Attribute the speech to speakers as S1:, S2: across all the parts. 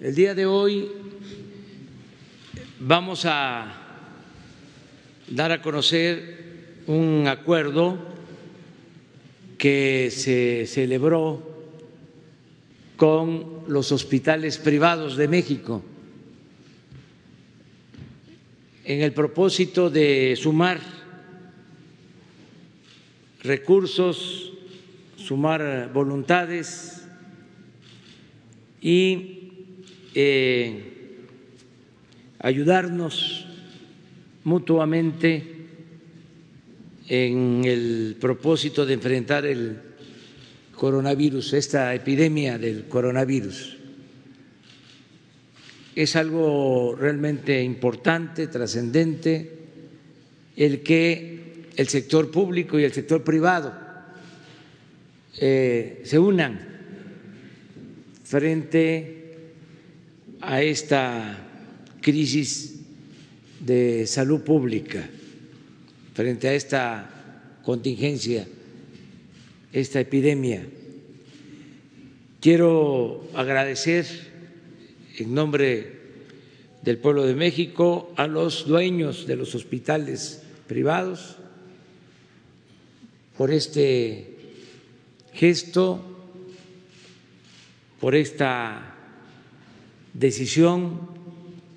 S1: El día de hoy vamos a dar a conocer un acuerdo que se celebró con los hospitales privados de México en el propósito de sumar recursos, sumar voluntades y eh, ayudarnos mutuamente en el propósito de enfrentar el coronavirus, esta epidemia del coronavirus. Es algo realmente importante, trascendente, el que el sector público y el sector privado eh, se unan frente a esta crisis de salud pública, frente a esta contingencia esta epidemia. Quiero agradecer en nombre del pueblo de México a los dueños de los hospitales privados por este gesto, por esta decisión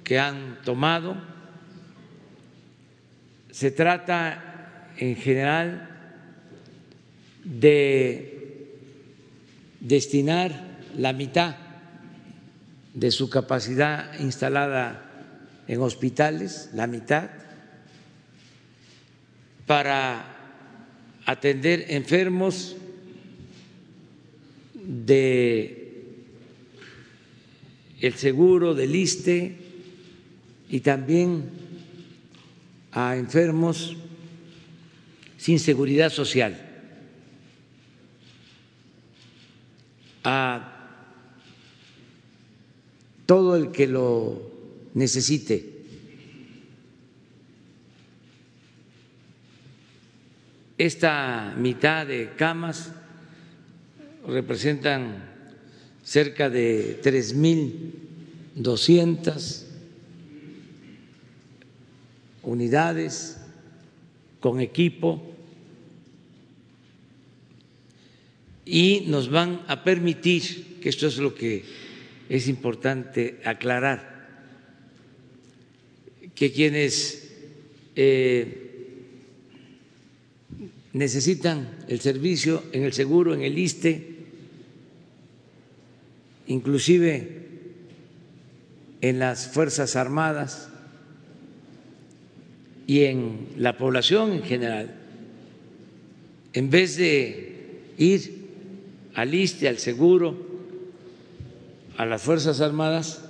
S1: que han tomado. Se trata en general de destinar la mitad de su capacidad instalada en hospitales, la mitad, para atender enfermos de el seguro del ISTE y también a enfermos sin seguridad social. a todo el que lo necesite. Esta mitad de camas representan cerca de 3.200 unidades con equipo y nos van a permitir, que esto es lo que es importante aclarar, que quienes eh, necesitan el servicio en el seguro, en el ISTE, inclusive en las Fuerzas Armadas y en la población en general, en vez de ir al ISTE, al seguro, a las Fuerzas Armadas,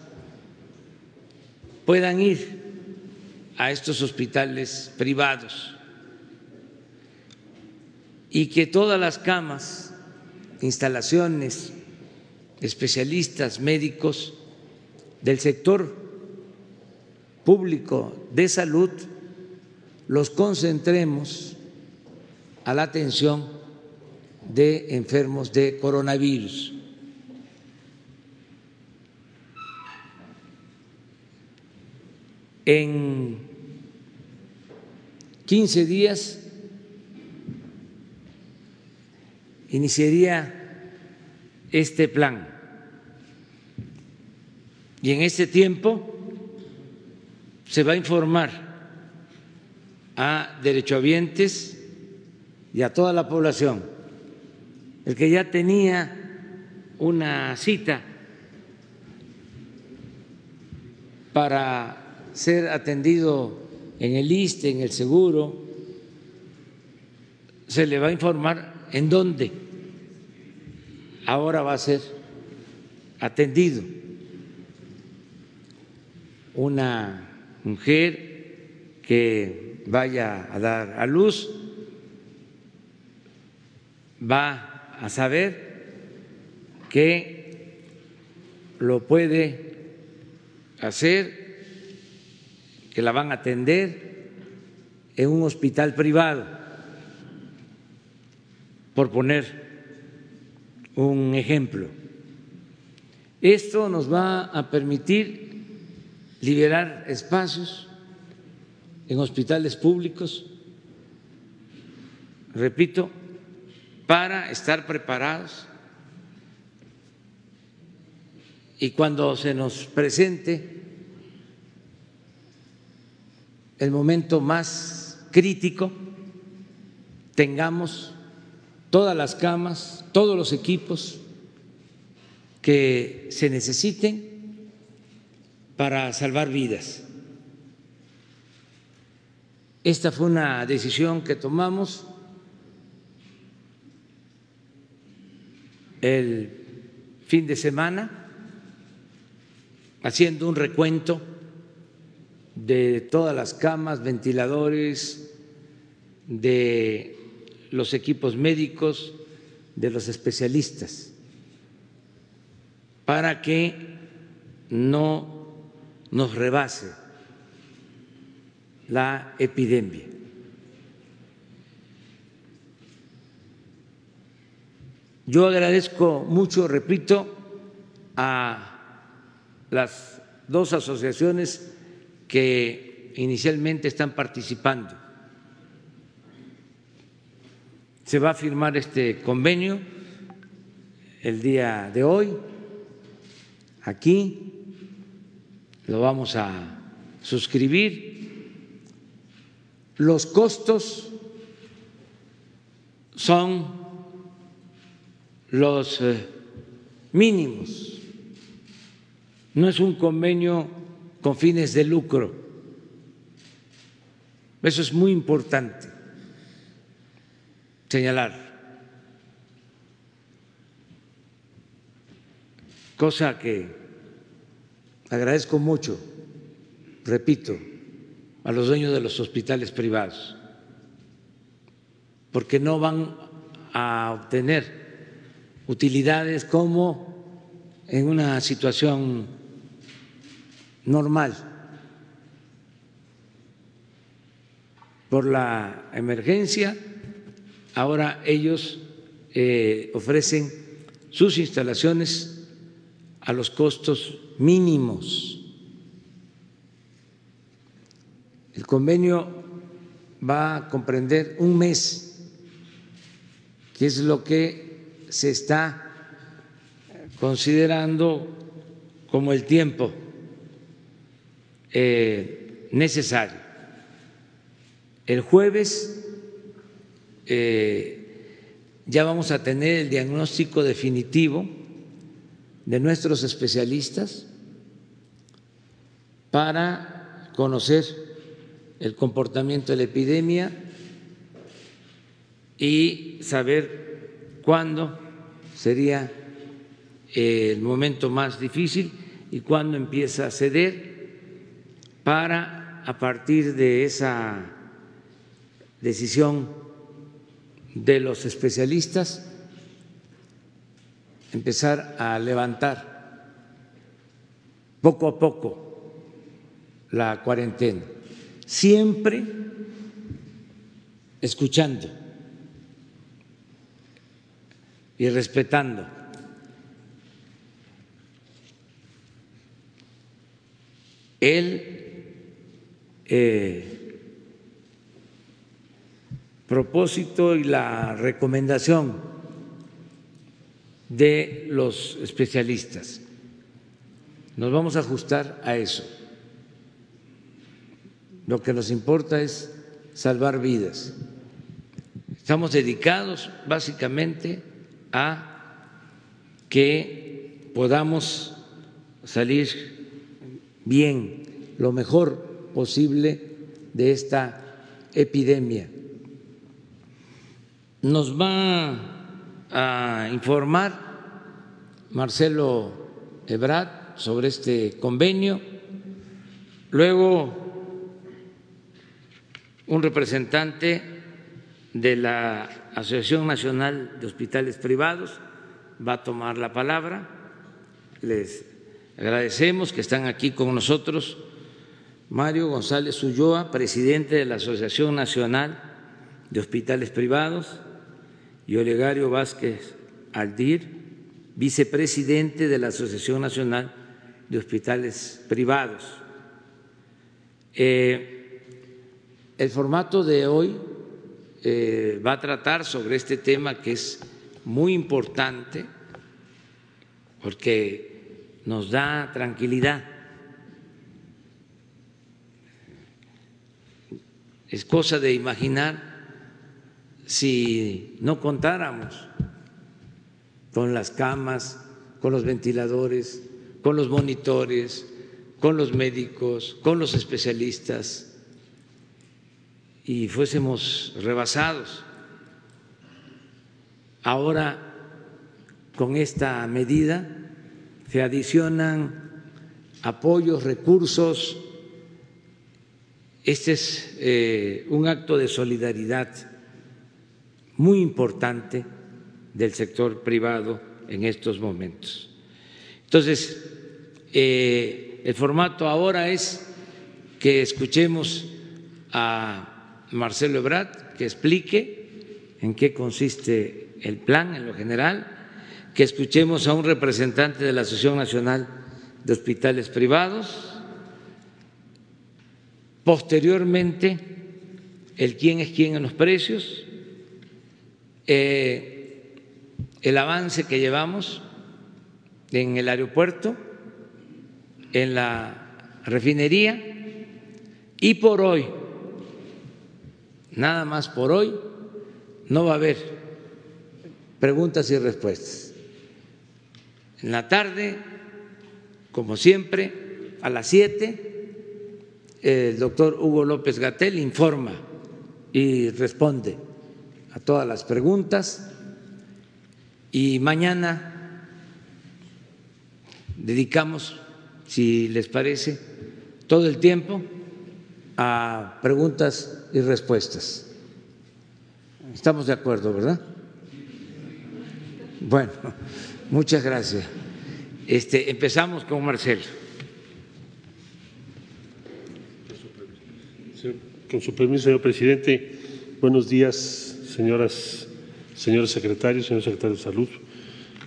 S1: puedan ir a estos hospitales privados y que todas las camas, instalaciones, especialistas, médicos del sector público de salud los concentremos a la atención de enfermos de coronavirus. En 15 días iniciaría este plan. Y en este tiempo se va a informar a derechohabientes y a toda la población. El que ya tenía una cita para ser atendido en el ISTE, en el seguro, se le va a informar en dónde ahora va a ser atendido. Una mujer que vaya a dar a luz va a saber que lo puede hacer, que la van a atender en un hospital privado, por poner un ejemplo. Esto nos va a permitir liberar espacios en hospitales públicos, repito, para estar preparados y cuando se nos presente el momento más crítico, tengamos todas las camas, todos los equipos que se necesiten para salvar vidas. Esta fue una decisión que tomamos el fin de semana haciendo un recuento de todas las camas, ventiladores, de los equipos médicos, de los especialistas, para que no nos rebase la epidemia. Yo agradezco mucho, repito, a las dos asociaciones que inicialmente están participando. Se va a firmar este convenio el día de hoy, aquí, lo vamos a suscribir. Los costos son los eh, mínimos no es un convenio con fines de lucro. Eso es muy importante señalar. Cosa que agradezco mucho, repito, a los dueños de los hospitales privados, porque no van a obtener utilidades como en una situación normal por la emergencia. Ahora ellos eh, ofrecen sus instalaciones a los costos mínimos. El convenio va a comprender un mes, que es lo que se está considerando como el tiempo eh, necesario. El jueves eh, ya vamos a tener el diagnóstico definitivo de nuestros especialistas para conocer el comportamiento de la epidemia y saber cuándo sería el momento más difícil y cuándo empieza a ceder para, a partir de esa decisión de los especialistas, empezar a levantar poco a poco la cuarentena, siempre escuchando y respetando. El eh, propósito y la recomendación de los especialistas. Nos vamos a ajustar a eso. Lo que nos importa es salvar vidas. Estamos dedicados básicamente a que podamos salir bien, lo mejor posible de esta epidemia. Nos va a informar Marcelo Ebrard sobre este convenio, luego un representante de la Asociación Nacional de Hospitales Privados va a tomar la palabra. Les agradecemos que están aquí con nosotros. Mario González Ulloa, presidente de la Asociación Nacional de Hospitales Privados, y Olegario Vázquez Aldir, vicepresidente de la Asociación Nacional de Hospitales Privados. Eh, el formato de hoy eh, va a tratar sobre este tema que es muy importante porque nos da tranquilidad. Es cosa de imaginar si no contáramos con las camas, con los ventiladores, con los monitores, con los médicos, con los especialistas y fuésemos rebasados. Ahora, con esta medida, se adicionan apoyos, recursos. Este es eh, un acto de solidaridad muy importante del sector privado en estos momentos. Entonces, eh, el formato ahora es que escuchemos a Marcelo Ebrard que explique en qué consiste el plan en lo general, que escuchemos a un representante de la Asociación Nacional de Hospitales Privados, posteriormente el quién es quién en los precios, eh, el avance que llevamos en el aeropuerto, en la refinería y por hoy, nada más por hoy, no va a haber preguntas y respuestas. En la tarde, como siempre, a las siete, el doctor Hugo López Gatel informa y responde a todas las preguntas y mañana dedicamos, si les parece, todo el tiempo a preguntas y respuestas. Estamos de acuerdo, ¿verdad? Bueno, muchas gracias. Este, empezamos con Marcelo.
S2: Con su permiso, señor presidente, buenos días, señoras señores secretarios, señor secretario de Salud,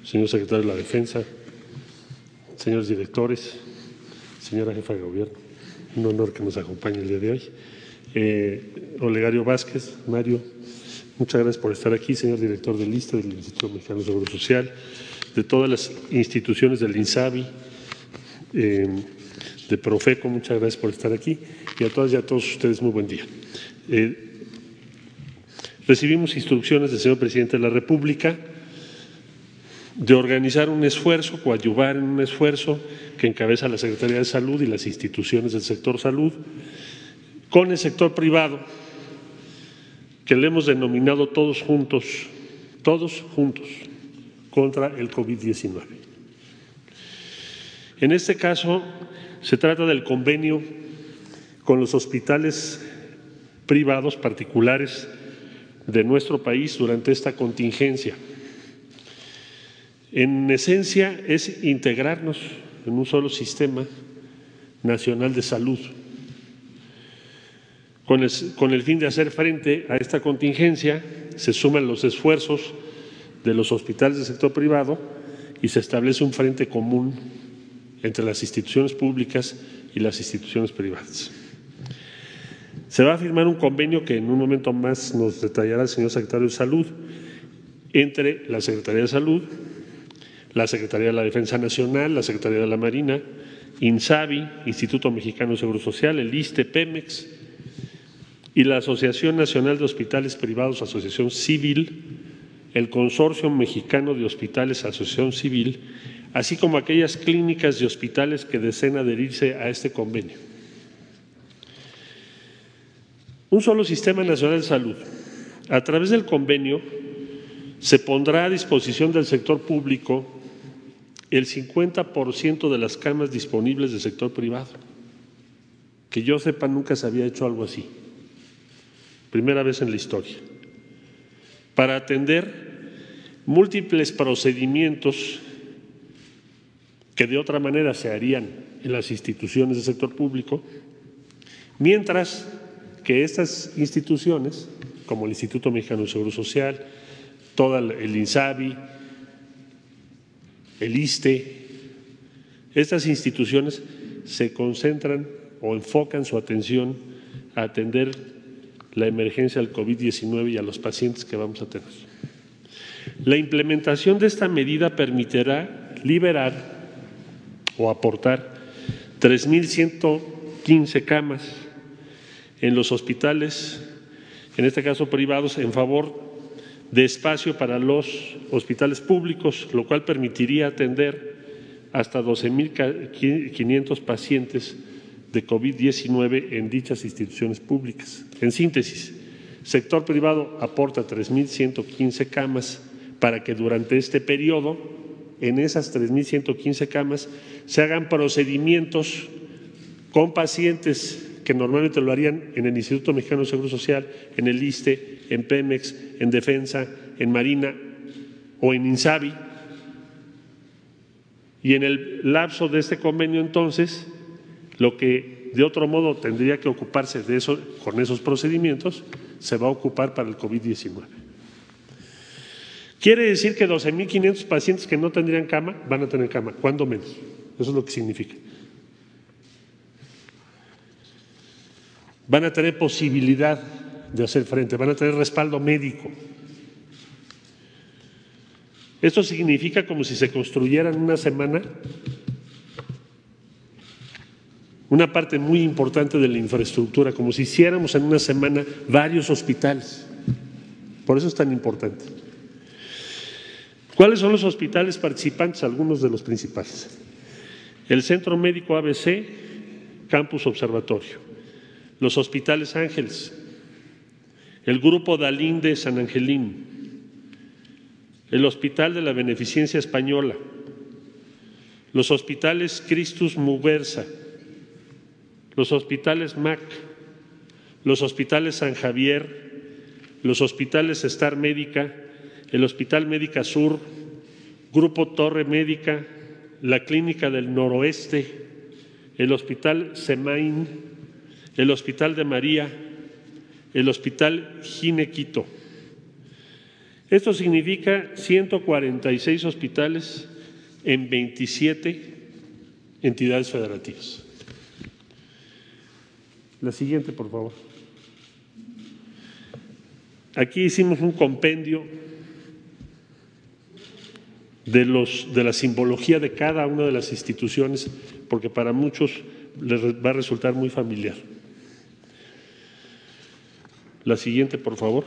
S2: señor secretario de la Defensa, señores directores, señora jefa de gobierno, un honor que nos acompañe el día de hoy. Eh, Olegario Vázquez, Mario, muchas gracias por estar aquí, señor director del lista del Instituto Mexicano de Seguro Social, de todas las instituciones del INSABI, eh, de Profeco, muchas gracias por estar aquí, y a todas y a todos ustedes, muy buen día. Eh, recibimos instrucciones del señor presidente de la República de organizar un esfuerzo, coadyuvar en un esfuerzo que encabeza la Secretaría de Salud y las instituciones del sector salud con el sector privado, que le hemos denominado todos juntos, todos juntos, contra el COVID-19. En este caso, se trata del convenio con los hospitales privados particulares de nuestro país durante esta contingencia. En esencia es integrarnos en un solo sistema nacional de salud, con el, fin de hacer frente a esta contingencia se suman los esfuerzos de los hospitales del sector privado y se establece un frente común entre las instituciones públicas y las instituciones privadas. Se va a firmar un convenio que en un momento más nos detallará el señor secretario de Salud entre la Secretaría de Salud, la Secretaría de la Defensa Nacional, la Secretaría de la Marina, INSABI, Instituto Mexicano de Seguro Social, el ISTE, Pemex y la Asociación Nacional de Hospitales Privados, Asociación Civil, el Consorcio Mexicano de Hospitales, Asociación Civil, así como aquellas clínicas y hospitales que deseen adherirse a este convenio. Un solo sistema nacional de salud. A través del convenio se pondrá a disposición del sector público el 50% de las camas disponibles del sector privado. Que yo sepa, nunca se había hecho algo así. Primera vez en la historia. Para atender múltiples procedimientos que de otra manera se harían en las instituciones del sector público, mientras que estas instituciones, como el Instituto Mexicano de Seguro Social, todo el INSABI, el ISTE, estas instituciones se concentran o enfocan su atención a atender la emergencia del COVID-19 y a los pacientes que vamos a tener. La implementación de esta medida permitirá liberar o aportar 3.115 camas en los hospitales, en este caso privados, en favor de espacio para los hospitales públicos, lo cual permitiría atender hasta 12.500 pacientes de COVID-19 en dichas instituciones públicas. En síntesis, sector privado aporta 3.115 camas para que durante este periodo, en esas 3.115 camas, se hagan procedimientos con pacientes que normalmente lo harían en el Instituto Mexicano de Seguro Social, en el ISTE, en Pemex, en Defensa, en Marina o en INSABI. Y en el lapso de este convenio, entonces, lo que de otro modo tendría que ocuparse de eso, con esos procedimientos, se va a ocupar para el COVID-19. Quiere decir que 12.500 pacientes que no tendrían cama van a tener cama, ¿cuándo menos? Eso es lo que significa. Van a tener posibilidad de hacer frente, van a tener respaldo médico. Esto significa como si se construyera en una semana una parte muy importante de la infraestructura, como si hiciéramos en una semana varios hospitales. Por eso es tan importante. ¿Cuáles son los hospitales participantes? Algunos de los principales. El Centro Médico ABC, Campus Observatorio. Los Hospitales Ángeles. El Grupo Dalín de San Angelín. El Hospital de la Beneficencia Española. Los Hospitales Cristus Muguerza los hospitales MAC, los hospitales San Javier, los hospitales Star Médica, el Hospital Médica Sur, Grupo Torre Médica, la Clínica del Noroeste, el Hospital Semain, el Hospital de María, el Hospital Ginequito. Esto significa 146 hospitales en 27 entidades federativas. La siguiente, por favor. Aquí hicimos un compendio de, los, de la simbología de cada una de las instituciones, porque para muchos les va a resultar muy familiar. La siguiente, por favor.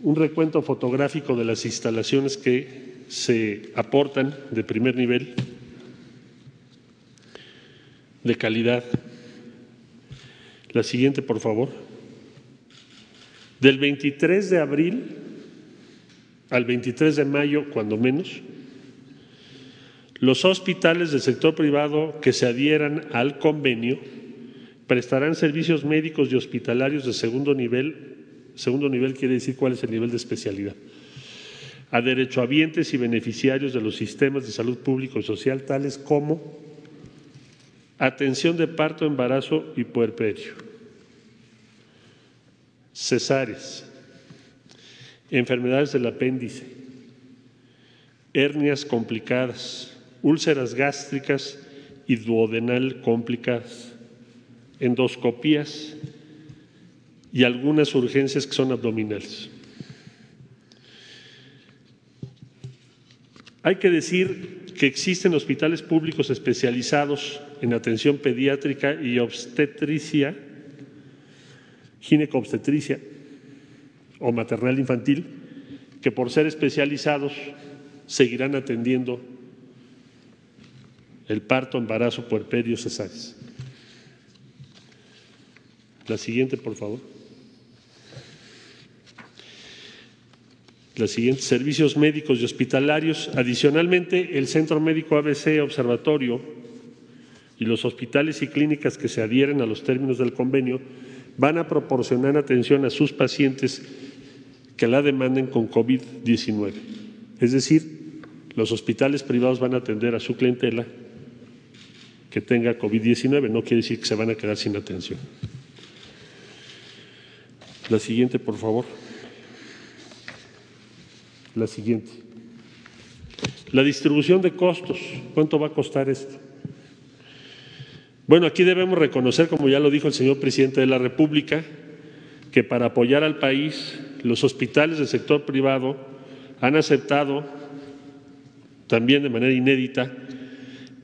S2: Un recuento fotográfico de las instalaciones que se aportan de primer nivel, de calidad. La siguiente, por favor. Del 23 de abril al 23 de mayo, cuando menos, los hospitales del sector privado que se adhieran al convenio prestarán servicios médicos y hospitalarios de segundo nivel. Segundo nivel quiere decir cuál es el nivel de especialidad. A derechohabientes y beneficiarios de los sistemas de salud público y social, tales como atención de parto, embarazo y puerperio, cesáreas, enfermedades del apéndice, hernias complicadas, úlceras gástricas y duodenal complicadas, endoscopías y algunas urgencias que son abdominales. Hay que decir que existen hospitales públicos especializados en atención pediátrica y obstetricia, gineco-obstetricia o maternal infantil, que por ser especializados seguirán atendiendo el parto, embarazo, puerperio, cesáreas. La siguiente, por favor. Los siguientes servicios médicos y hospitalarios. Adicionalmente, el Centro Médico ABC Observatorio y los hospitales y clínicas que se adhieren a los términos del convenio van a proporcionar atención a sus pacientes que la demanden con COVID-19. Es decir, los hospitales privados van a atender a su clientela que tenga COVID-19. No quiere decir que se van a quedar sin atención. La siguiente, por favor la siguiente. La distribución de costos, ¿cuánto va a costar esto? Bueno, aquí debemos reconocer, como ya lo dijo el señor presidente de la República, que para apoyar al país, los hospitales del sector privado han aceptado, también de manera inédita,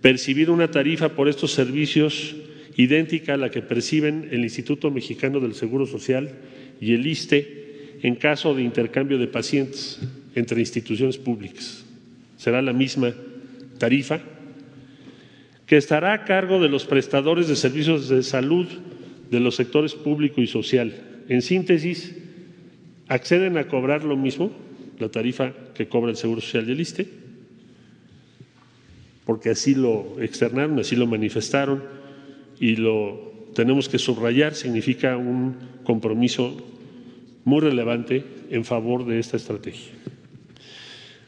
S2: percibir una tarifa por estos servicios idéntica a la que perciben el Instituto Mexicano del Seguro Social y el ISTE en caso de intercambio de pacientes entre instituciones públicas. Será la misma tarifa que estará a cargo de los prestadores de servicios de salud de los sectores público y social. En síntesis, acceden a cobrar lo mismo, la tarifa que cobra el Seguro Social del ISTE, porque así lo externaron, así lo manifestaron y lo tenemos que subrayar, significa un compromiso muy relevante en favor de esta estrategia.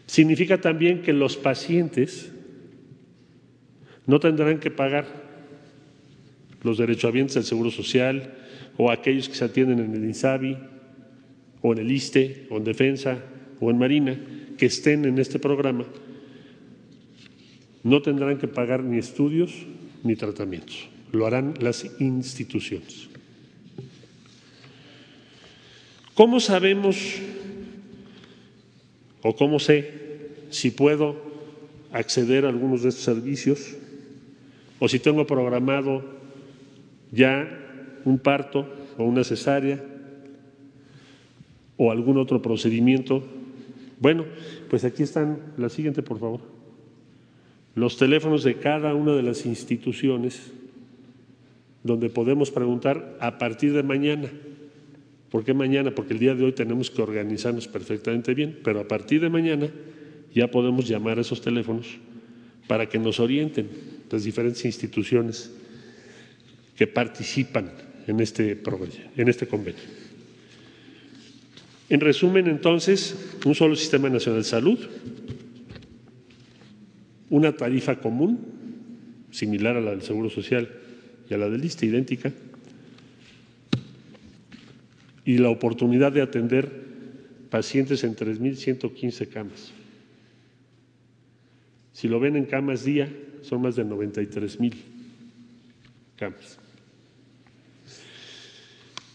S2: Significa también que los pacientes no tendrán que pagar los derechohabientes del Seguro Social o aquellos que se atienden en el INSABI o en el ISTE o en Defensa o en Marina que estén en este programa no tendrán que pagar ni estudios ni tratamientos, lo harán las instituciones. ¿Cómo sabemos o cómo sé si puedo acceder a algunos de estos servicios o si tengo programado ya un parto o una cesárea o algún otro procedimiento? Bueno, pues aquí están, la siguiente por favor los teléfonos de cada una de las instituciones donde podemos preguntar a partir de mañana. ¿Por qué mañana? Porque el día de hoy tenemos que organizarnos perfectamente bien, pero a partir de mañana ya podemos llamar a esos teléfonos para que nos orienten las diferentes instituciones que participan en este, en este convenio. En resumen, entonces, un solo sistema nacional de salud, una tarifa común, similar a la del Seguro Social y a la del ISTE, idéntica, y la oportunidad de atender pacientes en 3.115 camas. Si lo ven en camas día, son más de 93.000 camas.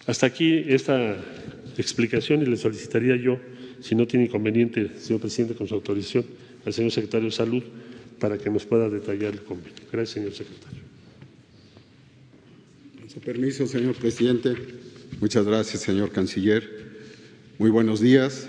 S2: Hasta aquí esta explicación y le solicitaría yo, si no tiene inconveniente, señor presidente, con su autorización, al señor secretario de Salud, para que nos pueda detallar el convenio. Gracias, señor secretario.
S3: Su permiso, señor presidente. Muchas gracias, señor canciller. Muy buenos días.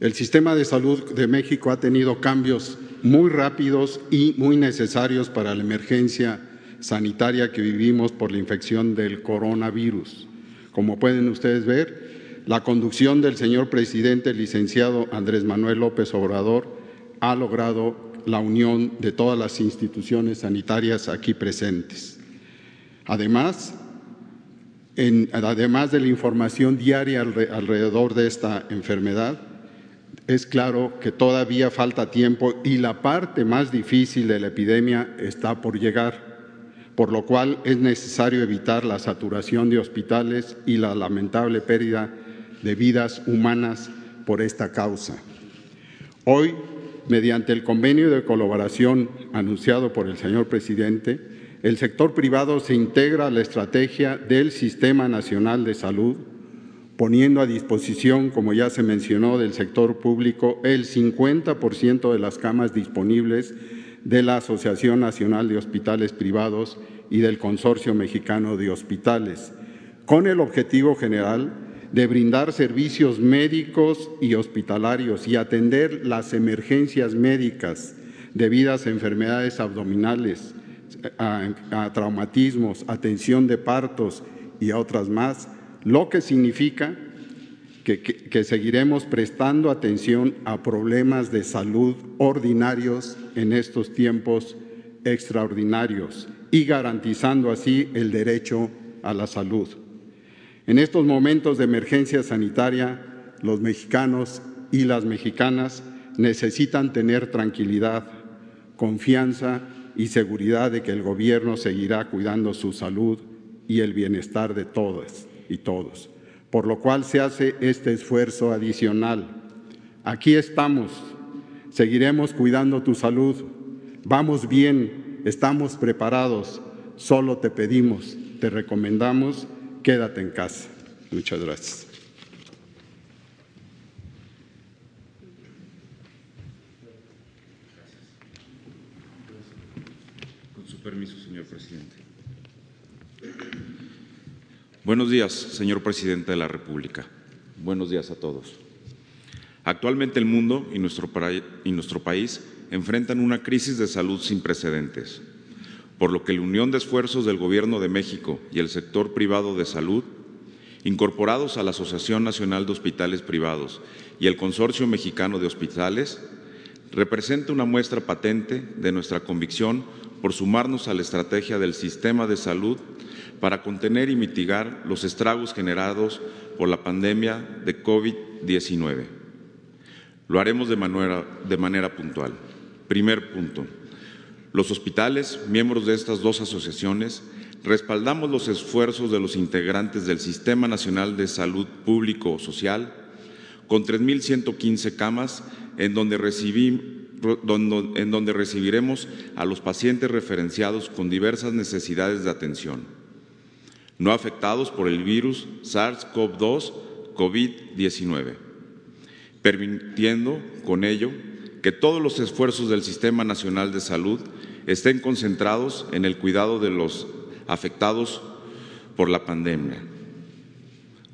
S3: El sistema de salud de México ha tenido cambios muy rápidos y muy necesarios para la emergencia sanitaria que vivimos por la infección del coronavirus. Como pueden ustedes ver, la conducción del señor presidente, licenciado Andrés Manuel López Obrador, ha logrado la unión de todas las instituciones sanitarias aquí presentes. Además, además de la información diaria alrededor de esta enfermedad, es claro que todavía falta tiempo y la parte más difícil de la epidemia está por llegar, por lo cual es necesario evitar la saturación de hospitales y la lamentable pérdida de vidas humanas por esta causa. Hoy mediante el convenio de colaboración anunciado por el señor presidente, el sector privado se integra a la estrategia del Sistema Nacional de Salud, poniendo a disposición, como ya se mencionó, del sector público el 50% de las camas disponibles de la Asociación Nacional de Hospitales Privados y del Consorcio Mexicano de Hospitales, con el objetivo general de brindar servicios médicos y hospitalarios y atender las emergencias médicas debidas a enfermedades abdominales, a, traumatismos, atención de partos y a otras más, lo que significa que, seguiremos prestando atención a problemas de salud ordinarios en estos tiempos extraordinarios y garantizando así el derecho a la salud. En estos momentos de emergencia sanitaria, los mexicanos y las mexicanas necesitan tener tranquilidad, confianza y seguridad de que el gobierno seguirá cuidando su salud y el bienestar de todas y todos, por lo cual se hace este esfuerzo adicional. Aquí estamos, Seguiremos cuidando tu salud. Vamos bien, estamos preparados. Solo te pedimos, te recomendamos, quédate en casa. Muchas gracias.
S4: Con su permiso, señor presidente. Buenos días, señor presidente de la República. Buenos días a todos. Actualmente el mundo y nuestro, y nuestro país enfrentan una crisis de salud sin precedentes, por lo que la unión de esfuerzos del Gobierno de México y el sector privado de salud, incorporados a la Asociación Nacional de Hospitales Privados y el Consorcio Mexicano de Hospitales, representa una muestra patente de nuestra convicción por sumarnos a la estrategia del sistema de salud para contener y mitigar los estragos generados por la pandemia de COVID-19. Lo haremos de manera, puntual. Primer punto. Los hospitales, miembros de estas dos asociaciones, respaldamos los esfuerzos de los integrantes del Sistema Nacional de Salud Público Social con 3.115 camas en donde, en donde recibiremos a los pacientes referenciados con diversas necesidades de atención, no afectados por el virus SARS-CoV-2 COVID-19, permitiendo con ello que todos los esfuerzos del Sistema Nacional de Salud estén concentrados en el cuidado de los afectados por la pandemia.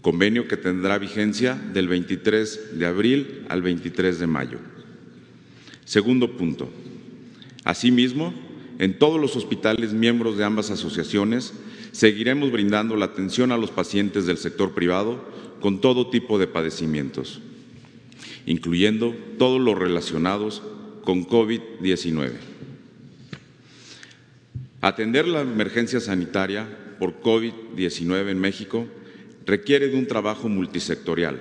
S4: Convenio que tendrá vigencia del 23 de abril al 23 de mayo. Segundo punto. Asimismo, en todos los hospitales miembros de ambas asociaciones seguiremos brindando la atención a los pacientes del sector privado con todo tipo de padecimientos incluyendo todos los relacionados con COVID-19. Atender la emergencia sanitaria por COVID-19 en México requiere de un trabajo multisectorial,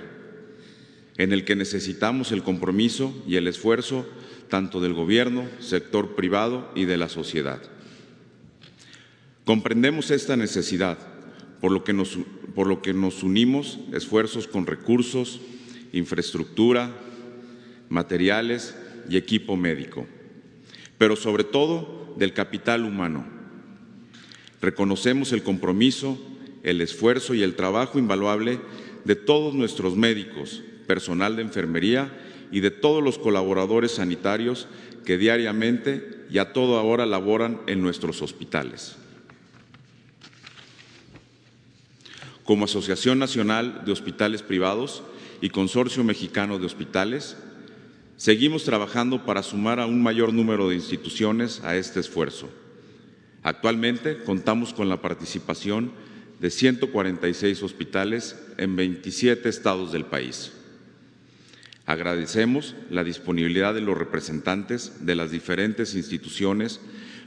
S4: en el que necesitamos el compromiso y el esfuerzo tanto del gobierno, sector privado y de la sociedad. Comprendemos esta necesidad, por lo que nos, unimos esfuerzos con recursos, infraestructura, materiales y equipo médico, pero sobre todo del capital humano. Reconocemos el compromiso, el esfuerzo y el trabajo invaluable de todos nuestros médicos, personal de enfermería y de todos los colaboradores sanitarios que diariamente y a toda hora laboran en nuestros hospitales. Como Asociación Nacional de Hospitales Privados, y Consorcio Mexicano de Hospitales, seguimos trabajando para sumar a un mayor número de instituciones a este esfuerzo. Actualmente contamos con la participación de 146 hospitales en 27 estados del país. Agradecemos la disponibilidad de los representantes de las diferentes instituciones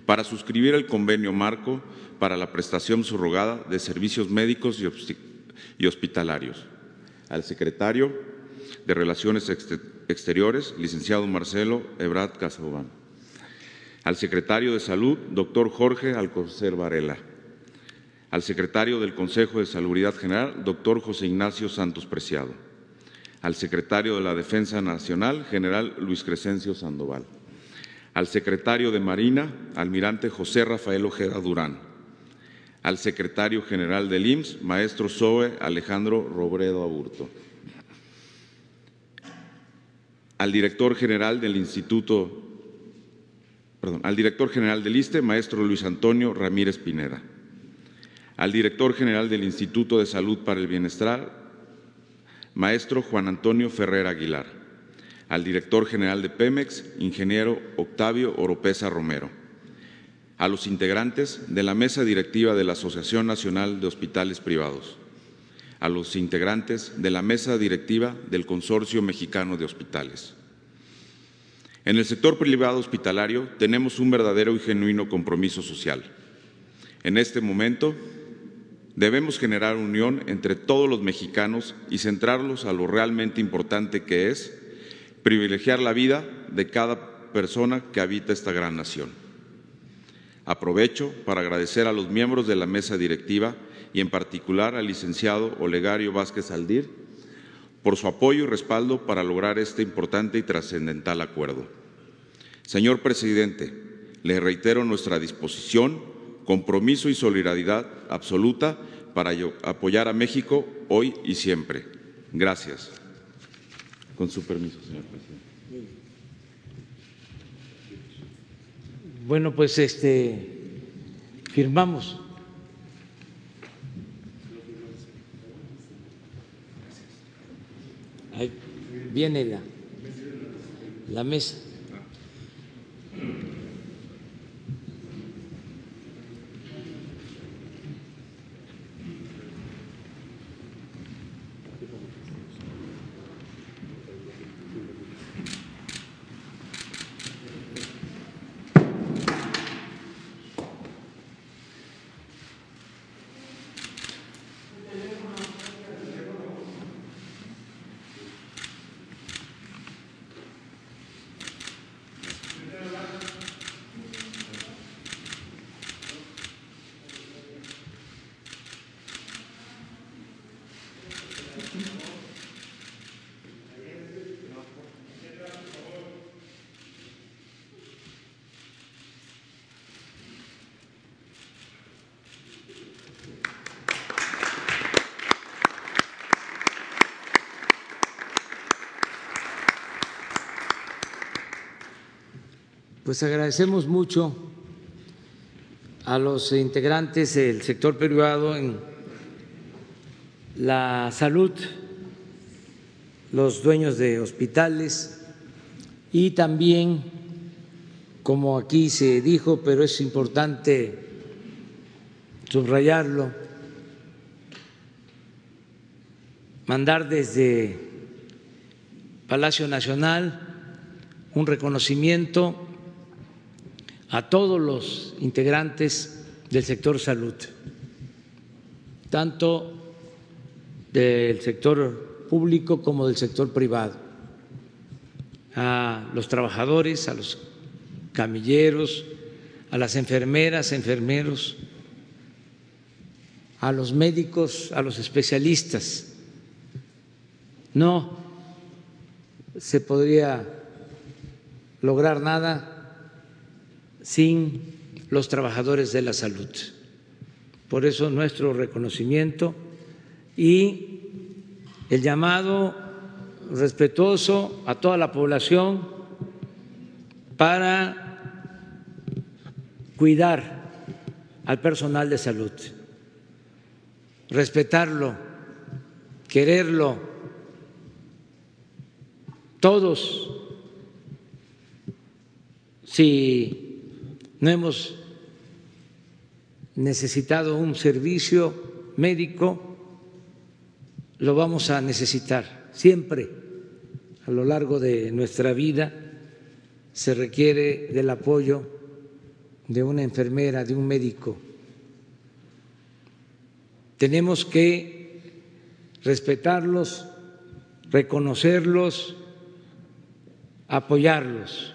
S4: para suscribir el convenio marco para la prestación subrogada de servicios médicos y hospitalarios. Al secretario de Relaciones Exteriores, licenciado Marcelo Ebrard Casabován, al secretario de Salud, doctor Jorge Alcocer Varela, al secretario del Consejo de Salubridad General, doctor José Ignacio Santos Preciado, al secretario de la Defensa Nacional, general Luis Crescencio Sandoval, al secretario de Marina, almirante José Rafael Ojeda Durán, al secretario general del IMSS, maestro Zoe Alejandro Robredo Aburto, al director general del Instituto, perdón, al director general del ISTE, maestro Luis Antonio Ramírez Pineda, al director general del Instituto de Salud para el Bienestar, maestro Juan Antonio Ferrer Aguilar, al director general de Pemex, ingeniero Octavio Oropesa Romero, a los integrantes de la mesa directiva de la Asociación Nacional de Hospitales Privados, a los integrantes de la mesa directiva del Consorcio Mexicano de Hospitales. En el sector privado hospitalario tenemos un verdadero y genuino compromiso social. En este momento debemos generar unión entre todos los mexicanos y centrarlos a lo realmente importante que es privilegiar la vida de cada persona que habita esta gran nación. Aprovecho para agradecer a los miembros de la mesa directiva y en particular al licenciado Olegario Vázquez Aldir por su apoyo y respaldo para lograr este importante y trascendental acuerdo. Señor presidente, le reitero nuestra disposición, compromiso y solidaridad absoluta para apoyar a México hoy y siempre. Gracias. Con su permiso, señor presidente.
S1: Bueno, pues este firmamos. Ahí viene la, la mesa. Pues agradecemos mucho a los integrantes del sector privado en la salud, los dueños de hospitales y también, como aquí se dijo, pero es importante subrayarlo, mandar desde Palacio Nacional un reconocimiento a todos los integrantes del sector salud, tanto del sector público como del sector privado, a los trabajadores, a los camilleros, a las enfermeras, enfermeros, a los médicos, a los especialistas. No se podría lograr nada sin los trabajadores de la salud. Por eso nuestro reconocimiento y el llamado respetuoso a toda la población para cuidar al personal de salud, respetarlo, quererlo, todos. Si no hemos necesitado un servicio médico, lo vamos a necesitar siempre a lo largo de nuestra vida se requiere del apoyo de una enfermera, de un médico. Tenemos que respetarlos, reconocerlos, apoyarlos.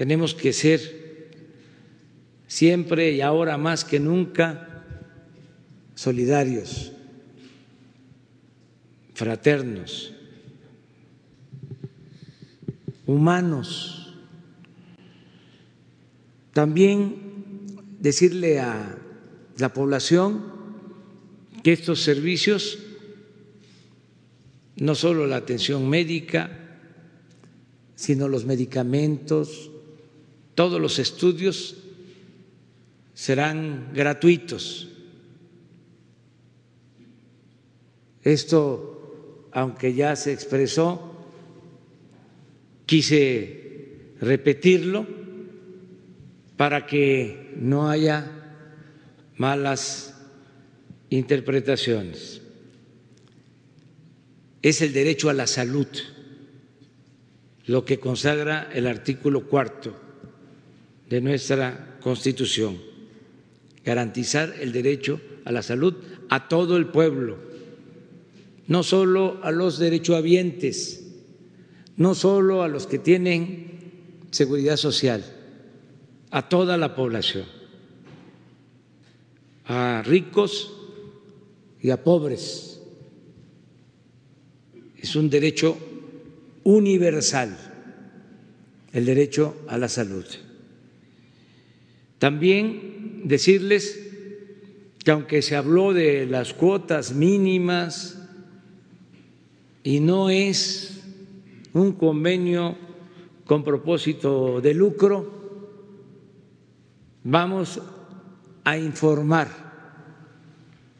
S1: Tenemos que ser siempre y ahora más que nunca solidarios, fraternos, humanos. También decirle a la población que estos servicios, no solo la atención médica, sino los medicamentos, todos los estudios serán gratuitos. Esto, aunque ya se expresó, quise repetirlo para que no haya malas interpretaciones. Es el derecho a la salud lo que consagra el artículo cuarto de nuestra Constitución, garantizar el derecho a la salud a todo el pueblo, no solo a los derechohabientes, no solo a los que tienen seguridad social, a toda la población, a ricos y a pobres. Es un derecho universal el derecho a la salud. También decirles que aunque se habló de las cuotas mínimas y no es un convenio con propósito de lucro, vamos a informar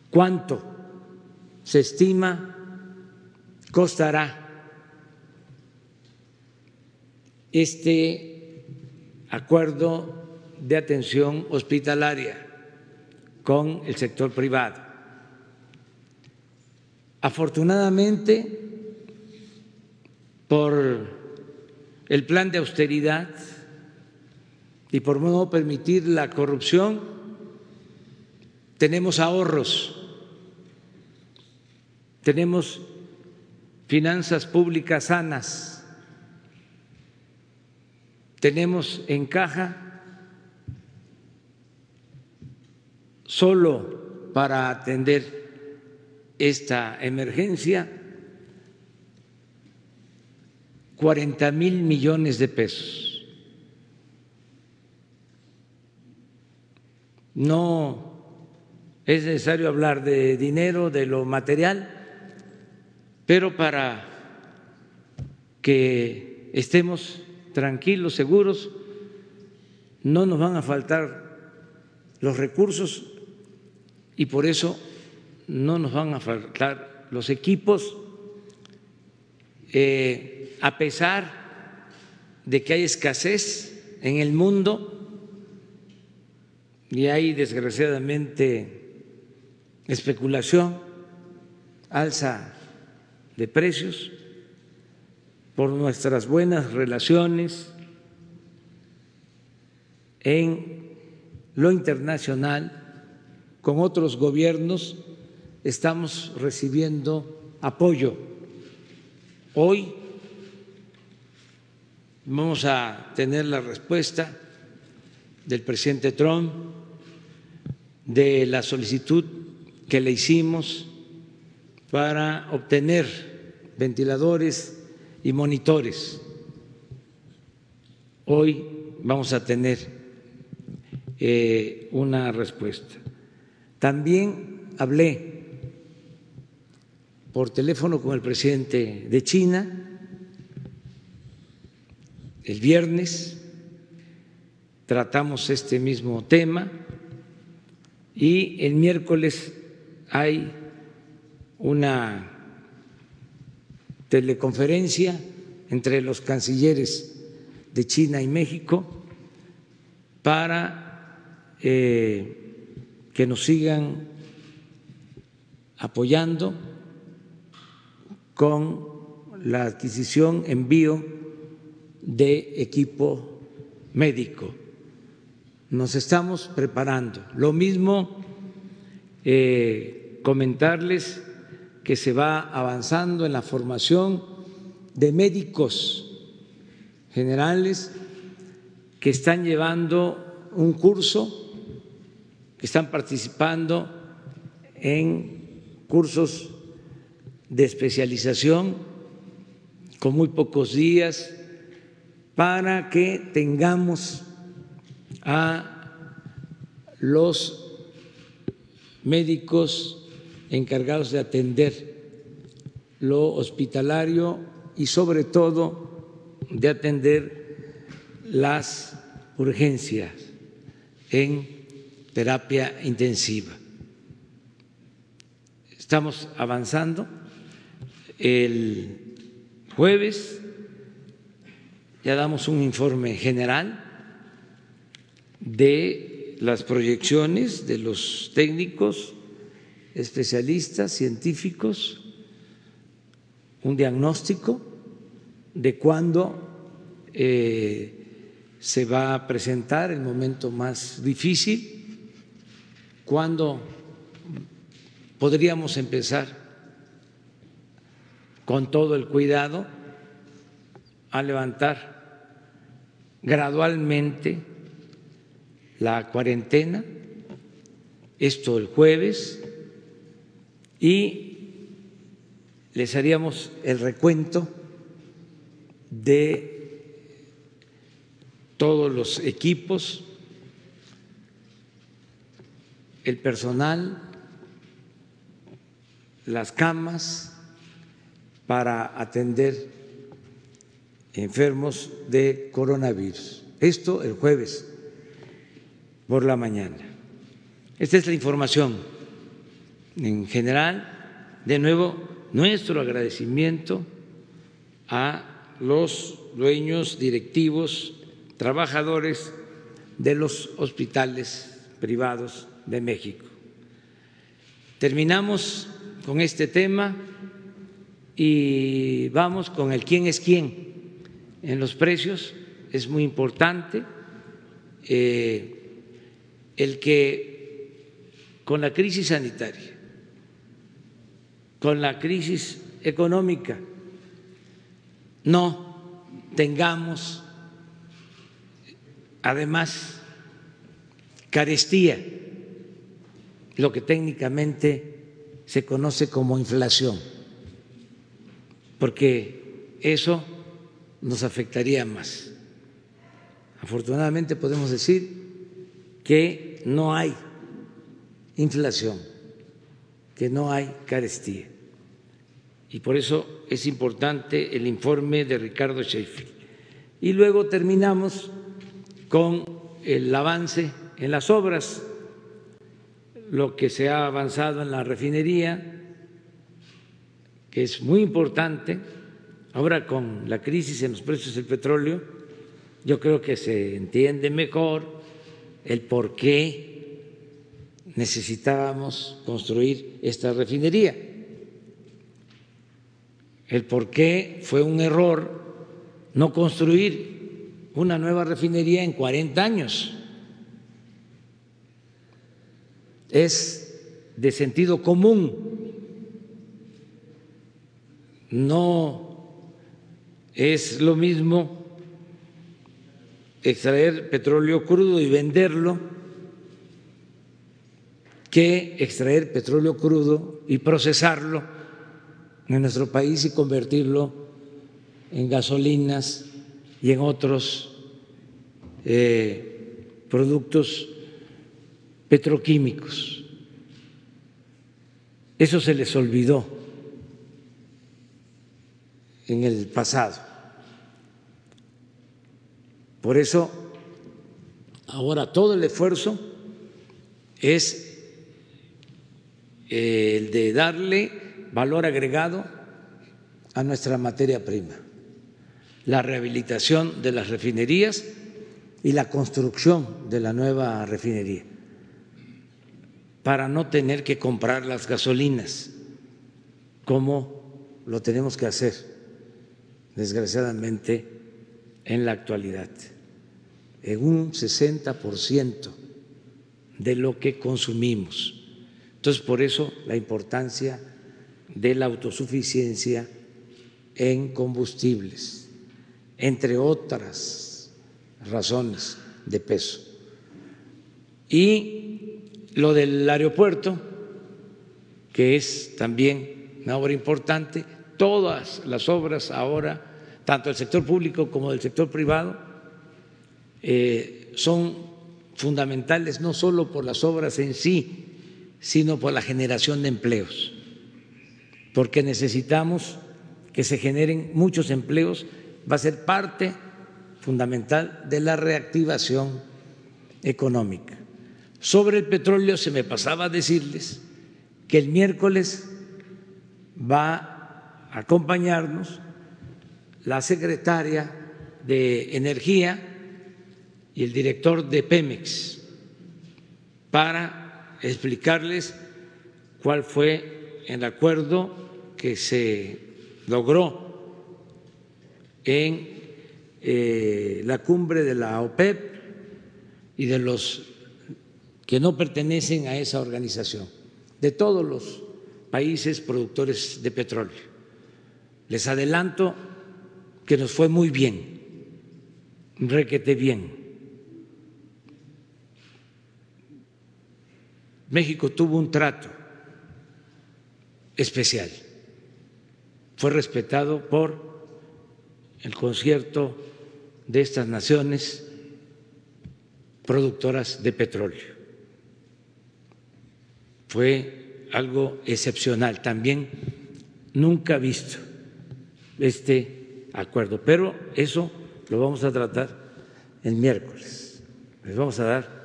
S1: cuánto se estima costará este acuerdo de atención hospitalaria con el sector privado. Afortunadamente, por el plan de austeridad y por no permitir la corrupción, tenemos ahorros, tenemos finanzas públicas sanas, tenemos en caja solo para atender esta emergencia 40 mil millones de pesos. No es necesario hablar de dinero, de lo material, pero para que estemos tranquilos, seguros, no nos van a faltar los recursos y por eso no nos van a faltar los equipos, eh, a pesar de que hay escasez en el mundo y hay desgraciadamente especulación, alza de precios, por nuestras buenas relaciones en lo internacional con otros gobiernos estamos recibiendo apoyo. Hoy vamos a tener la respuesta del presidente Trump de la solicitud que le hicimos para obtener ventiladores y monitores. Hoy vamos a tener eh, una respuesta. También hablé por teléfono con el presidente de China el viernes, tratamos este mismo tema y el miércoles hay una teleconferencia entre los cancilleres de China y México para eh, que nos sigan apoyando con la adquisición, envío de equipo médico. Nos estamos preparando. Lo mismo eh, comentarles que se va avanzando en la formación de médicos generales que están llevando un curso que están participando en cursos de especialización con muy pocos días para que tengamos a los médicos encargados de atender lo hospitalario y sobre todo de atender las urgencias en terapia intensiva. Estamos avanzando. El jueves ya damos un informe general de las proyecciones de los técnicos, especialistas, científicos, un diagnóstico de cuándo eh, se va a presentar el momento más difícil ¿Cuándo podríamos empezar con todo el cuidado a levantar gradualmente la cuarentena? Esto el jueves y les haríamos el recuento de todos los equipos, el personal, las camas para atender enfermos de coronavirus. Esto el jueves por la mañana. Esta es la información en general. De nuevo, nuestro agradecimiento a los dueños, directivos, trabajadores de los hospitales privados de México. Terminamos con este tema y vamos con el quién es quién en los precios. Es muy importante eh, el que con la crisis sanitaria, con la crisis económica, no tengamos además carestía, lo que técnicamente se conoce como inflación, porque eso nos afectaría más. Afortunadamente podemos decir que no hay inflación, que no hay carestía. Y por eso es importante el informe de Ricardo Sheffield. Y luego terminamos con el avance en las obras, lo que se ha avanzado en la refinería, que es muy importante. Ahora con la crisis en los precios del petróleo, yo creo que se entiende mejor el por qué necesitábamos construir esta refinería, el por qué fue un error no construir una nueva refinería en 40 años. Es de sentido común, no es lo mismo extraer petróleo crudo y venderlo que extraer petróleo crudo y procesarlo en nuestro país y convertirlo en gasolinas y en otros eh, productos petroquímicos. Eso se les olvidó en el pasado. Por eso, ahora todo el esfuerzo es eh, el de darle valor agregado a nuestra materia prima la rehabilitación de las refinerías y la construcción de la nueva refinería para no tener que comprar las gasolinas como lo tenemos que hacer desgraciadamente en la actualidad en un 60% de lo que consumimos. Entonces, por eso la importancia de la autosuficiencia en combustibles entre otras razones de peso. Y lo del aeropuerto, que es también una obra importante, todas las obras ahora, tanto del sector público como del sector privado, eh, son fundamentales no solo por las obras en sí, sino por la generación de empleos, porque necesitamos que se generen muchos empleos va a ser parte fundamental de la reactivación económica. Sobre el petróleo se me pasaba a decirles que el miércoles va a acompañarnos la secretaria de Energía y el director de Pemex para explicarles cuál fue el acuerdo que se logró en eh, la cumbre de la OPEP y de los que no pertenecen a esa organización, de todos los países productores de petróleo. Les adelanto que nos fue muy bien, requete bien. México tuvo un trato especial, fue respetado por el concierto de estas naciones productoras de petróleo. Fue algo excepcional, también nunca visto este acuerdo, pero eso lo vamos a tratar el miércoles. Les vamos a dar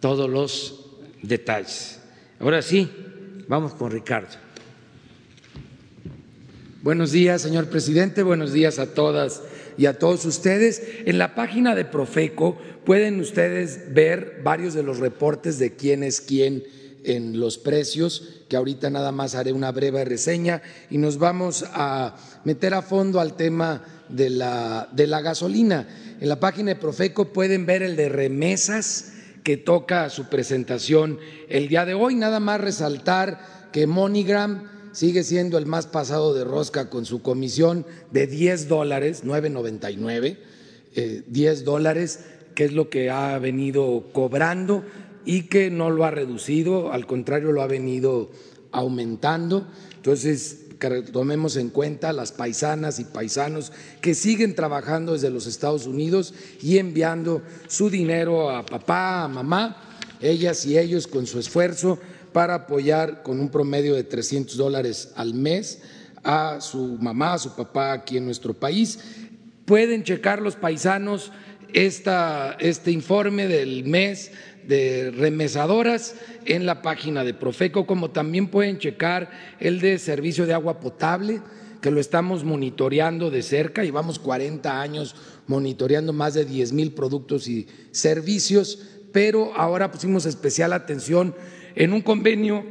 S1: todos los detalles. Ahora sí, vamos con Ricardo.
S5: Buenos días, señor presidente. Buenos días a todas y a todos ustedes. En la página de Profeco pueden ustedes ver varios de los reportes de quién es quién en los precios, que ahorita nada más haré una breve reseña y nos vamos a meter a fondo al tema de la, de la gasolina. En la página de Profeco pueden ver el de remesas que toca su presentación el día de hoy. Nada más resaltar que Monigram sigue siendo el más pasado de rosca con su comisión de 10 dólares, 9.99, eh, 10 dólares, que es lo que ha venido cobrando y que no lo ha reducido, al contrario lo ha venido aumentando. Entonces, tomemos en cuenta las paisanas y paisanos que siguen trabajando desde los Estados Unidos y enviando su dinero a papá, a mamá, ellas y ellos con su esfuerzo para apoyar con un promedio de 300 dólares al mes a su mamá, a su papá aquí en nuestro país. Pueden checar los paisanos esta, este informe del mes de remesadoras en la página de Profeco, como también pueden checar el de servicio de agua potable, que lo estamos monitoreando de cerca, llevamos 40 años monitoreando más de 10 mil productos y servicios, pero ahora pusimos especial atención en un convenio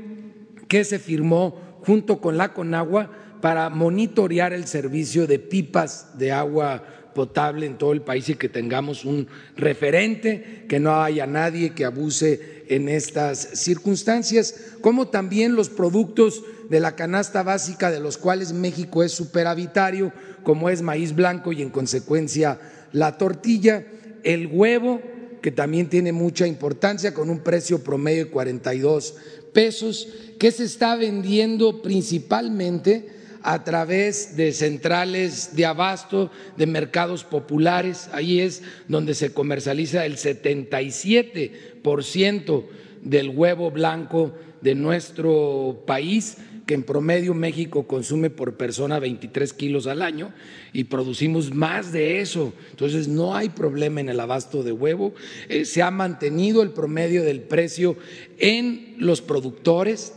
S5: que se firmó junto con la Conagua para monitorear el servicio de pipas de agua potable en todo el país y que tengamos un referente, que no haya nadie que abuse en estas circunstancias, como también los productos de la canasta básica de los cuales México es superavitario, como es maíz blanco y en consecuencia la tortilla, el huevo, que también tiene mucha importancia, con un precio promedio de 42 pesos, que se está vendiendo principalmente a través de centrales de abasto, de mercados populares. Ahí es donde se comercializa el 77% del huevo blanco de nuestro país, que en promedio México consume por persona 23 kilos al año y producimos más de eso. Entonces no hay problema en el abasto de huevo. Eh, se ha mantenido el promedio del precio en los productores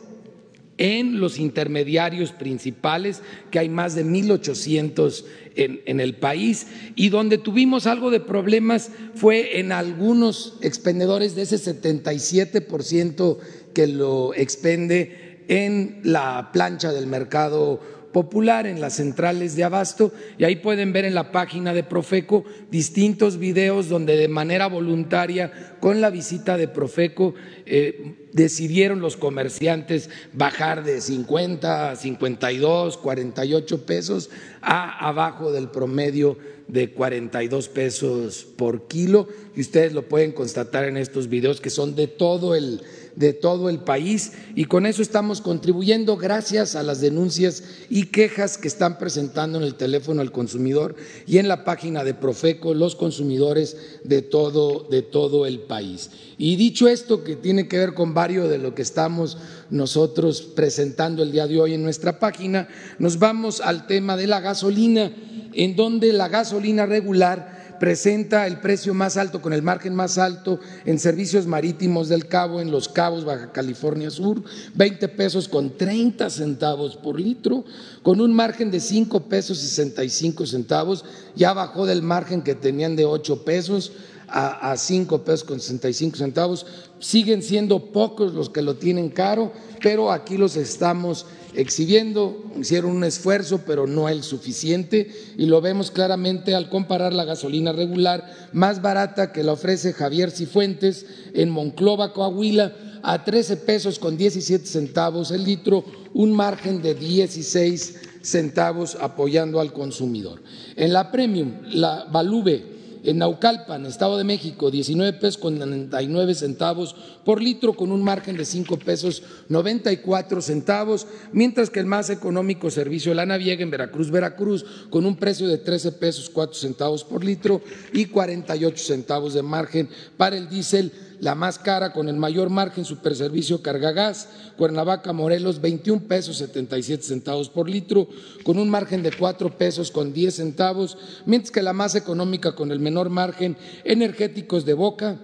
S5: en los intermediarios principales, que hay más de 1.800 en, en, el país, y donde tuvimos algo de problemas fue en algunos expendedores de ese 77% que lo expende en la plancha del mercado popular en las centrales de abasto y ahí pueden ver en la página de Profeco distintos videos donde de manera voluntaria con la visita de Profeco eh, decidieron los comerciantes bajar de 50 a 52, 48 pesos a abajo del promedio de 42 pesos por kilo. Y ustedes lo pueden constatar en estos videos que son de todo el de todo el país y con eso estamos contribuyendo gracias a las denuncias y quejas que están presentando en el teléfono al consumidor y en la página de Profeco los consumidores de todo, de todo el país. Y dicho esto, que tiene que ver con varios de lo que estamos nosotros presentando el día de hoy en nuestra página, nos vamos al tema de la gasolina, en donde la gasolina regular presenta el precio más alto con el margen más alto en servicios marítimos del Cabo, en Los Cabos, Baja California Sur, 20 pesos con 30 centavos por litro, con un margen de 5 pesos y 65 centavos, ya bajó del margen que tenían de 8 pesos a 5 pesos con 65 centavos. Siguen siendo pocos los que lo tienen caro, pero aquí los estamos exhibiendo, hicieron un esfuerzo, pero no el suficiente, y lo vemos claramente al comparar la gasolina regular más barata que la ofrece Javier Cifuentes en Monclova, Coahuila, a 13 pesos con 17 centavos el litro, un margen de 16 centavos apoyando al consumidor. En la Premium, la Valube, En Naucalpan, Estado de México, 19 pesos con 99 centavos por litro, con un margen de 5 pesos 94 centavos, mientras que el más económico servicio de la Naviega en Veracruz, Veracruz, con un precio de 13 pesos 4 centavos por litro y 48 centavos de margen para el diésel la más cara con el mayor margen Superservicio Cargagas, Cuernavaca, Morelos, 21 pesos 77 centavos por litro, con un margen de 4 pesos con 10 centavos, mientras que la más económica con el menor margen, Energéticos de Boca,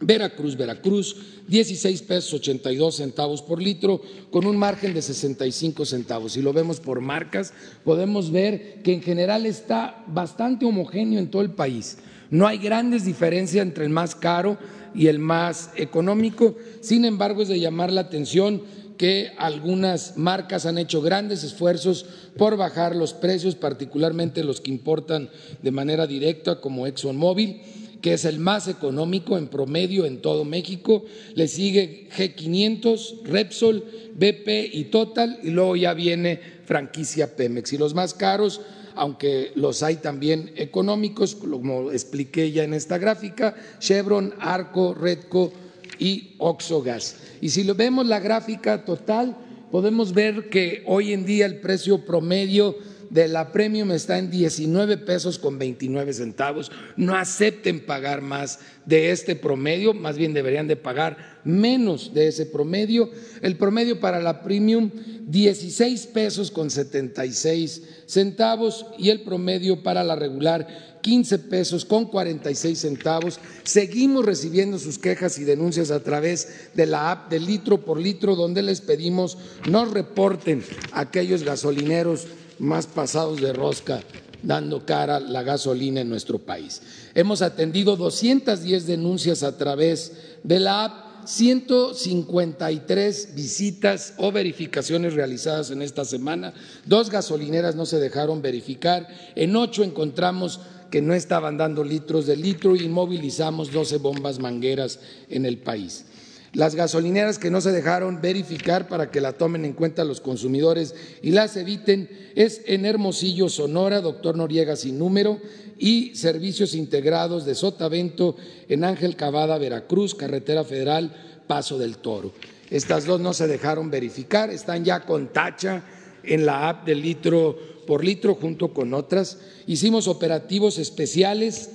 S5: Veracruz, Veracruz, 16 pesos 82 centavos por litro, con un margen de 65 centavos. Si lo vemos por marcas, podemos ver que en general está bastante homogéneo en todo el país. No hay grandes diferencias entre el más caro y el más económico. Sin embargo, es de llamar la atención que algunas marcas han hecho grandes esfuerzos por bajar los precios, particularmente los que importan de manera directa, como ExxonMobil, que es el más económico en promedio en todo México. Le sigue G500, Repsol, BP y Total, y luego ya viene franquicia Pemex. Y los más caros aunque los hay también económicos, como expliqué ya en esta gráfica, Chevron, Arco, Redco y Oxogas. Y si lo vemos la gráfica total, podemos ver que hoy en día el precio promedio de la premium está en 19 pesos con 29 centavos. No acepten pagar más de este promedio, más bien deberían de pagar menos de ese promedio. El promedio para la premium 16 pesos con 76 centavos y el promedio para la regular 15 pesos con 46 centavos. Seguimos recibiendo sus quejas y denuncias a través de la app de litro por litro, donde les pedimos nos reporten aquellos gasolineros más pasados de rosca dando cara la gasolina en nuestro país. Hemos atendido 210 denuncias a través de la app, 153 visitas o verificaciones realizadas en esta semana, dos gasolineras no se dejaron verificar, en ocho encontramos que no estaban dando litros de litro y movilizamos 12 bombas mangueras en el país. Las gasolineras que no se dejaron verificar para que la tomen en cuenta los consumidores y las eviten es en Hermosillo, Sonora, doctor Noriega sin número, y servicios integrados de Sotavento en Ángel Cavada, Veracruz, Carretera Federal, Paso del Toro. Estas dos no se dejaron verificar, están ya con tacha en la app del litro por litro junto con otras. Hicimos operativos especiales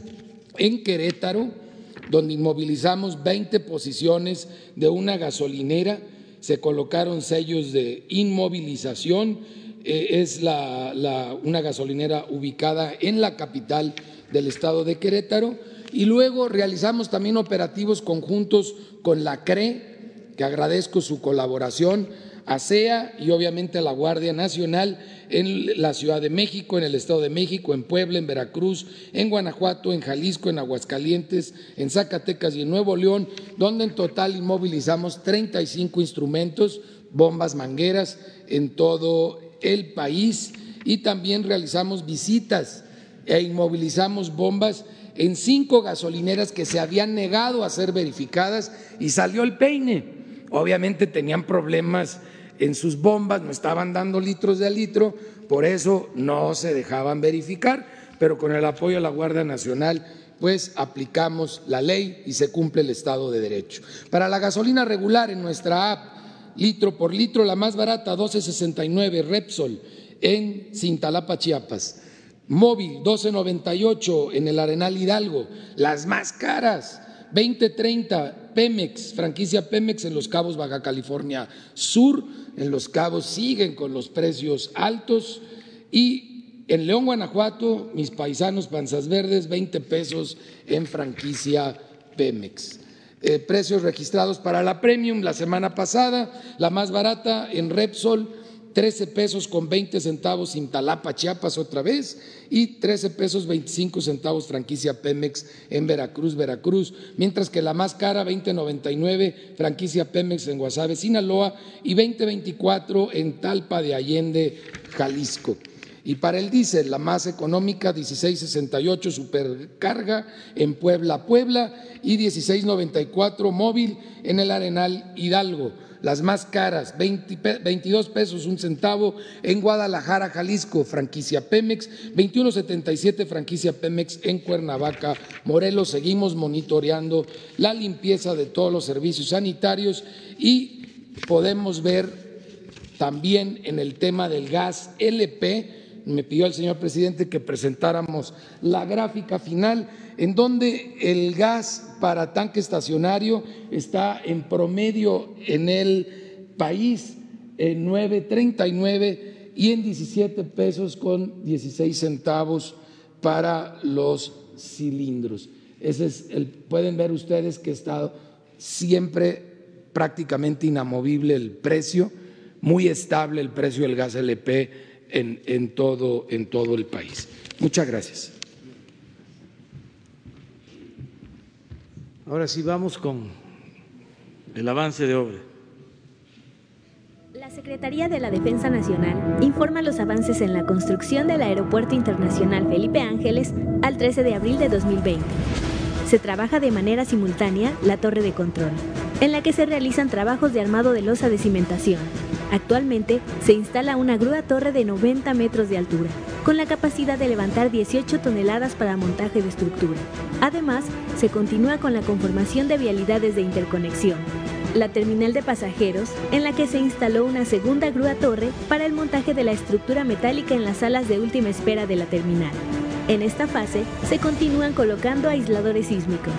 S5: en Querétaro donde inmovilizamos 20 posiciones de una gasolinera, se colocaron sellos de inmovilización, eh, es una gasolinera ubicada en la capital del estado de Querétaro, y luego realizamos también operativos conjuntos con la CRE, que agradezco su colaboración, ASEA y obviamente a la Guardia Nacional en la Ciudad de México, en el Estado de México, en Puebla, en Veracruz, en Guanajuato, en Jalisco, en Aguascalientes, en Zacatecas y en Nuevo León, donde en total inmovilizamos 35 instrumentos, bombas mangueras en todo el país y también realizamos visitas e inmovilizamos bombas en cinco gasolineras que se habían negado a ser verificadas y salió el peine. Obviamente tenían problemas en sus bombas, no estaban dando litros de litro, por eso no se dejaban verificar, pero con el apoyo de la Guardia Nacional pues aplicamos la ley y se cumple el Estado de Derecho. Para la gasolina regular en nuestra app, litro por litro, la más barata, 12.69, Repsol, en Cintalapa, Chiapas. Móvil, 12.98 en el Arenal Hidalgo. Las más caras, 20.30, Pemex, franquicia Pemex en Los Cabos, Baja California Sur. En Los Cabos siguen con los precios altos. Y en León, Guanajuato, mis paisanos panzas verdes, 20 pesos en franquicia Pemex. Eh, precios registrados para la Premium la semana pasada, la más barata en Repsol 13 pesos con 20 centavos Intalapa, Chiapas otra vez, y 13 pesos 25 centavos franquicia Pemex en Veracruz, Veracruz, mientras que la más cara, 20.99 franquicia Pemex en Guasave, Sinaloa, y 20.24 en Talpa de Allende, Jalisco. Y para el diésel, la más económica, 1668 supercarga en Puebla, Puebla y 1694 móvil en el Arenal Hidalgo. Las más caras, 22 pesos un centavo en Guadalajara, Jalisco, franquicia Pemex, 21.77 franquicia Pemex en Cuernavaca, Morelos. Seguimos monitoreando la limpieza de todos los servicios sanitarios y podemos ver también en el tema del gas LP, me pidió el señor presidente que presentáramos la gráfica final en donde el gas para tanque estacionario está en promedio en el país en 9.39 y en 17 pesos con 16 centavos para los cilindros. Ese es el, pueden ver ustedes que ha estado siempre prácticamente inamovible el precio, muy estable el precio del gas LP en, en, todo, en todo el país. Muchas gracias.
S1: Ahora sí vamos con el avance de obra.
S6: La Secretaría de la Defensa Nacional informa los avances en la construcción del Aeropuerto Internacional Felipe Ángeles al 13 de abril de 2020. Se trabaja de manera simultánea la torre de control, en la que se realizan trabajos de armado de losa de cimentación. Actualmente se instala una grúa torre de 90 metros de altura, con la capacidad de levantar 18 toneladas para montaje de estructura. Además, se continúa con la conformación de vialidades de interconexión, la terminal de pasajeros, en la que se instaló una segunda grúa torre para el montaje de la estructura metálica en las salas de última espera de la terminal. En esta fase se continúan colocando aisladores sísmicos.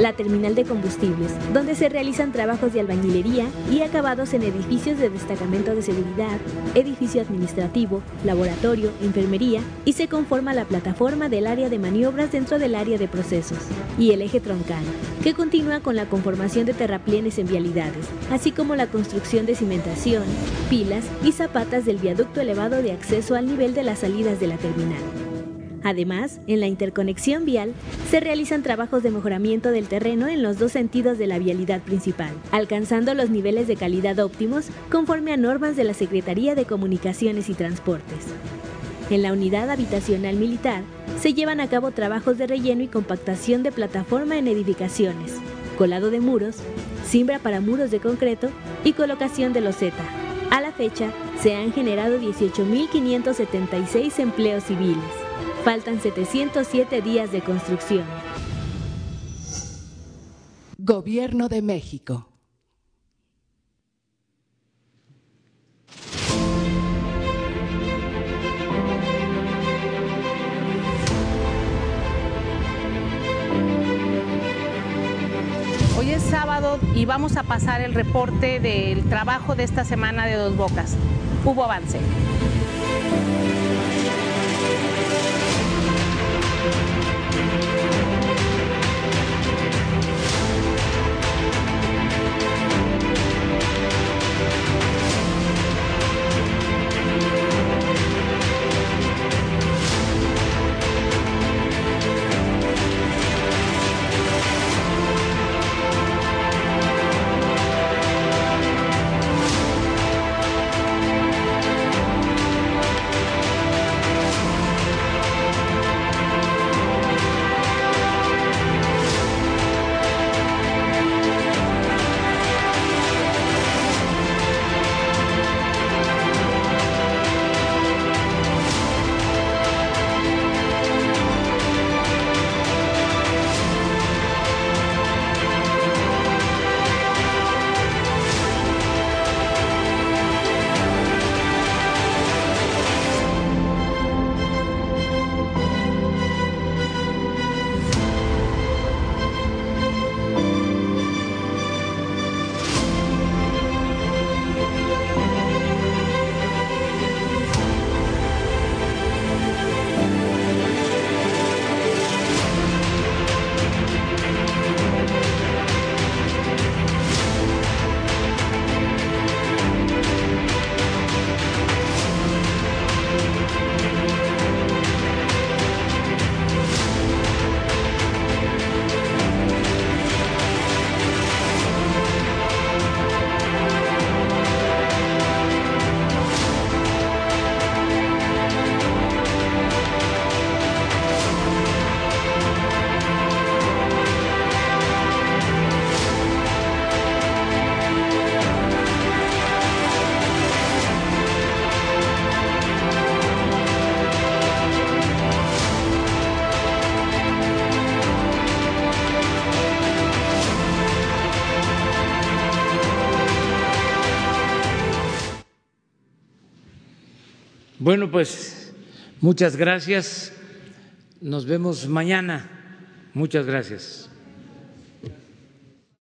S6: La terminal de combustibles, donde se realizan trabajos de albañilería y acabados en edificios de destacamento de seguridad, edificio administrativo, laboratorio, enfermería y se conforma la plataforma del área de maniobras dentro del área de procesos. Y el eje troncal, que continúa con la conformación de terraplenes en vialidades, así como la construcción de cimentación, pilas y zapatas del viaducto elevado de acceso al nivel de las salidas de la terminal. Además, en la interconexión vial se realizan trabajos de mejoramiento del terreno en los dos sentidos de la vialidad principal, alcanzando los niveles de calidad óptimos conforme a normas de la Secretaría de Comunicaciones y Transportes. En la unidad habitacional militar se llevan a cabo trabajos de relleno y compactación de plataforma en edificaciones, colado de muros, cimbra para muros de concreto y colocación de loseta. A la fecha, se han generado 18.576 empleos civiles. Faltan 707 días de construcción.
S7: Gobierno de México.
S8: Hoy es sábado y vamos a pasar el reporte del trabajo de esta semana de Dos Bocas. Hubo avance.
S1: Bueno, pues muchas gracias. Nos vemos mañana. Muchas gracias.